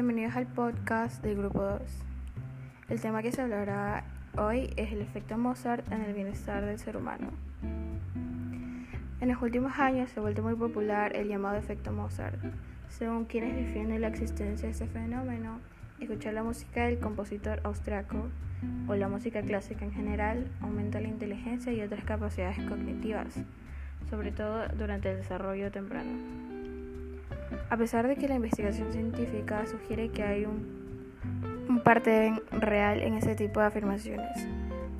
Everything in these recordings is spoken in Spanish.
bienvenidos al podcast del Grupo 2. El tema que se hablará hoy es el efecto Mozart en el bienestar del ser humano. En los últimos años se ha vuelto muy popular el llamado efecto Mozart. Según quienes defienden la existencia de este fenómeno, escuchar la música del compositor austriaco o la música clásica en general aumenta la inteligencia y otras capacidades cognitivas, sobre todo durante el desarrollo temprano. A pesar de que la investigación científica sugiere que hay un, parte real en ese tipo de afirmaciones,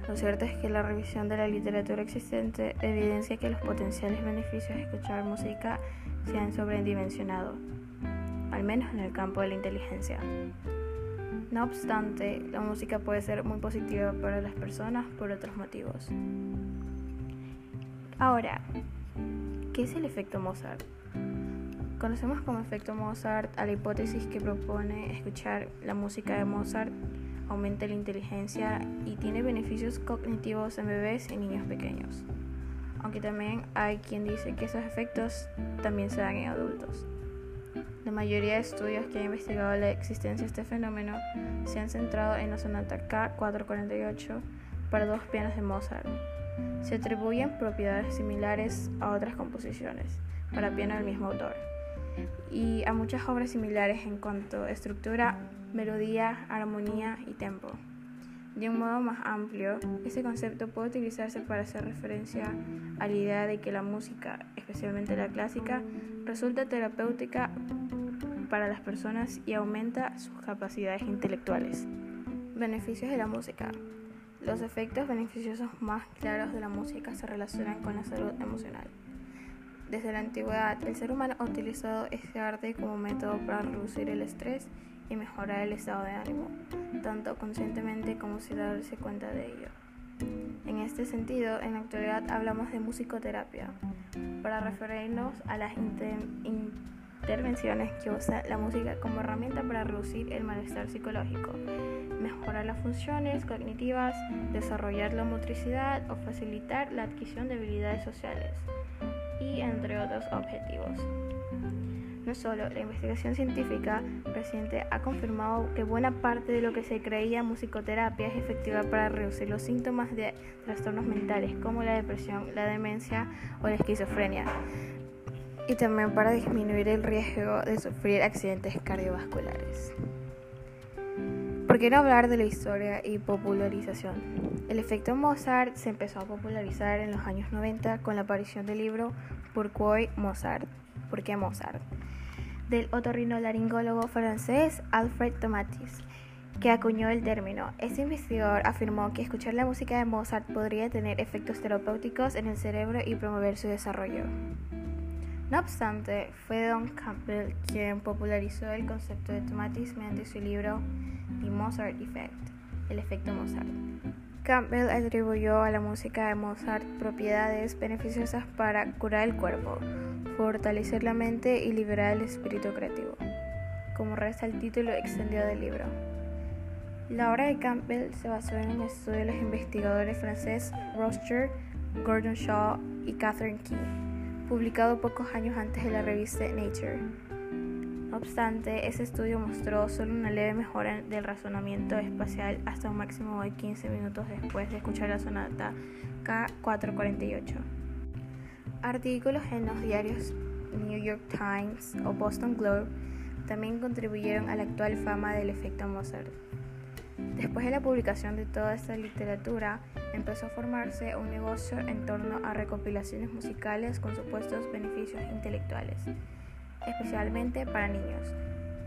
lo cierto es que la revisión de la literatura existente evidencia que los potenciales beneficios de escuchar música se han sobredimensionado, al menos en el campo de la inteligencia. No obstante, la música puede ser muy positiva para las personas por otros motivos. Ahora, ¿qué es el efecto Mozart? Conocemos como efecto Mozart a la hipótesis que propone escuchar la música de Mozart aumenta la inteligencia y tiene beneficios cognitivos en bebés y niños pequeños. Aunque también hay quien dice que esos efectos también se dan en adultos. La mayoría de estudios que han investigado la existencia de este fenómeno se han centrado en la sonata K448 para dos pianos de Mozart. Se atribuyen propiedades similares a otras composiciones para piano del mismo autor y a muchas obras similares en cuanto a estructura, melodía, armonía y tempo. De un modo más amplio, este concepto puede utilizarse para hacer referencia a la idea de que la música, especialmente la clásica, resulta terapéutica para las personas y aumenta sus capacidades intelectuales. Beneficios de la música. Los efectos beneficiosos más claros de la música se relacionan con la salud emocional. Desde la antigüedad, el ser humano ha utilizado este arte como método para reducir el estrés y mejorar el estado de ánimo, tanto conscientemente como sin darse cuenta de ello. En este sentido, en la actualidad hablamos de musicoterapia, para referirnos a las intervenciones que usa la música como herramienta para reducir el malestar psicológico, mejorar las funciones cognitivas, desarrollar la motricidad o facilitar la adquisición de habilidades sociales y entre otros objetivos. No solo, la investigación científica reciente ha confirmado que buena parte de lo que se creía musicoterapia es efectiva para reducir los síntomas de trastornos mentales como la depresión, la demencia o la esquizofrenia y también para disminuir el riesgo de sufrir accidentes cardiovasculares. ¿Por qué no hablar de la historia y popularización? El efecto Mozart se empezó a popularizar en los años 90 con la aparición del libro Pourquoi Mozart? ¿Por qué Mozart? del otorrinolaringólogo francés Alfred Tomatis, que acuñó el término. Este investigador afirmó que escuchar la música de Mozart podría tener efectos terapéuticos en el cerebro y promover su desarrollo. No obstante, fue Don Campbell quien popularizó el concepto de Tomatis mediante su libro The Mozart Effect, el efecto Mozart. Campbell atribuyó a la música de Mozart propiedades beneficiosas para curar el cuerpo, fortalecer la mente y liberar el espíritu creativo, como resta el título extendido del libro. La obra de Campbell se basó en un estudio de los investigadores franceses Roger, Gordon Shaw y Catherine Key, publicado pocos años antes de la revista Nature. No obstante, ese estudio mostró solo una leve mejora del razonamiento espacial hasta un máximo de 15 minutos después de escuchar la sonata K448. Artículos en los diarios New York Times o Boston Globe también contribuyeron a la actual fama del efecto Mozart. Después de la publicación de toda esta literatura, empezó a formarse un negocio en torno a recopilaciones musicales con supuestos beneficios intelectuales especialmente para niños,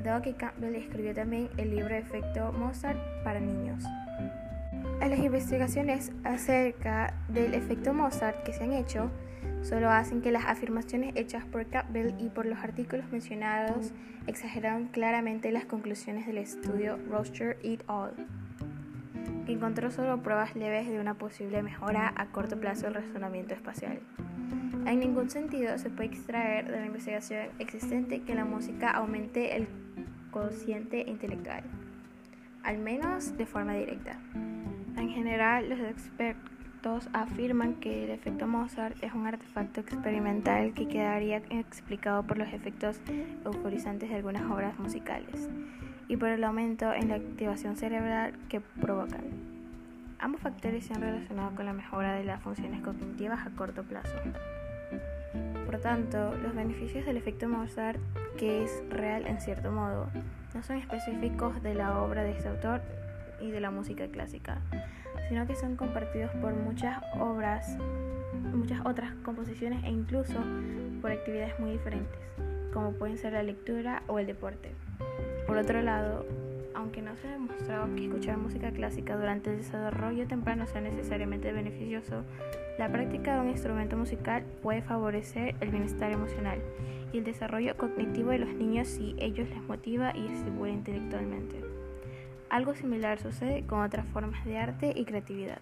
dado que Campbell escribió también el libro Efecto Mozart para niños. A las investigaciones acerca del efecto Mozart que se han hecho solo hacen que las afirmaciones hechas por Campbell y por los artículos mencionados exageraron claramente las conclusiones del estudio Roster et al que encontró solo pruebas leves de una posible mejora a corto plazo del razonamiento espacial. En ningún sentido se puede extraer de la investigación existente que la música aumente el cociente intelectual, al menos de forma directa. En general, los expertos afirman que el efecto Mozart es un artefacto experimental que quedaría explicado por los efectos euforizantes de algunas obras musicales y por el aumento en la activación cerebral que provocan. Ambos factores se han relacionado con la mejora de las funciones cognitivas a corto plazo. Por tanto, los beneficios del efecto Mozart, que es real en cierto modo, no son específicos de la obra de este autor y de la música clásica, sino que son compartidos por muchas obras, muchas otras composiciones e incluso por actividades muy diferentes, como pueden ser la lectura o el deporte. Por otro lado, aunque no se ha demostrado que escuchar música clásica durante el desarrollo temprano sea necesariamente beneficioso, la práctica de un instrumento musical puede favorecer el bienestar emocional y el desarrollo cognitivo de los niños si ellos les motiva y estimula intelectualmente. Algo similar sucede con otras formas de arte y creatividad.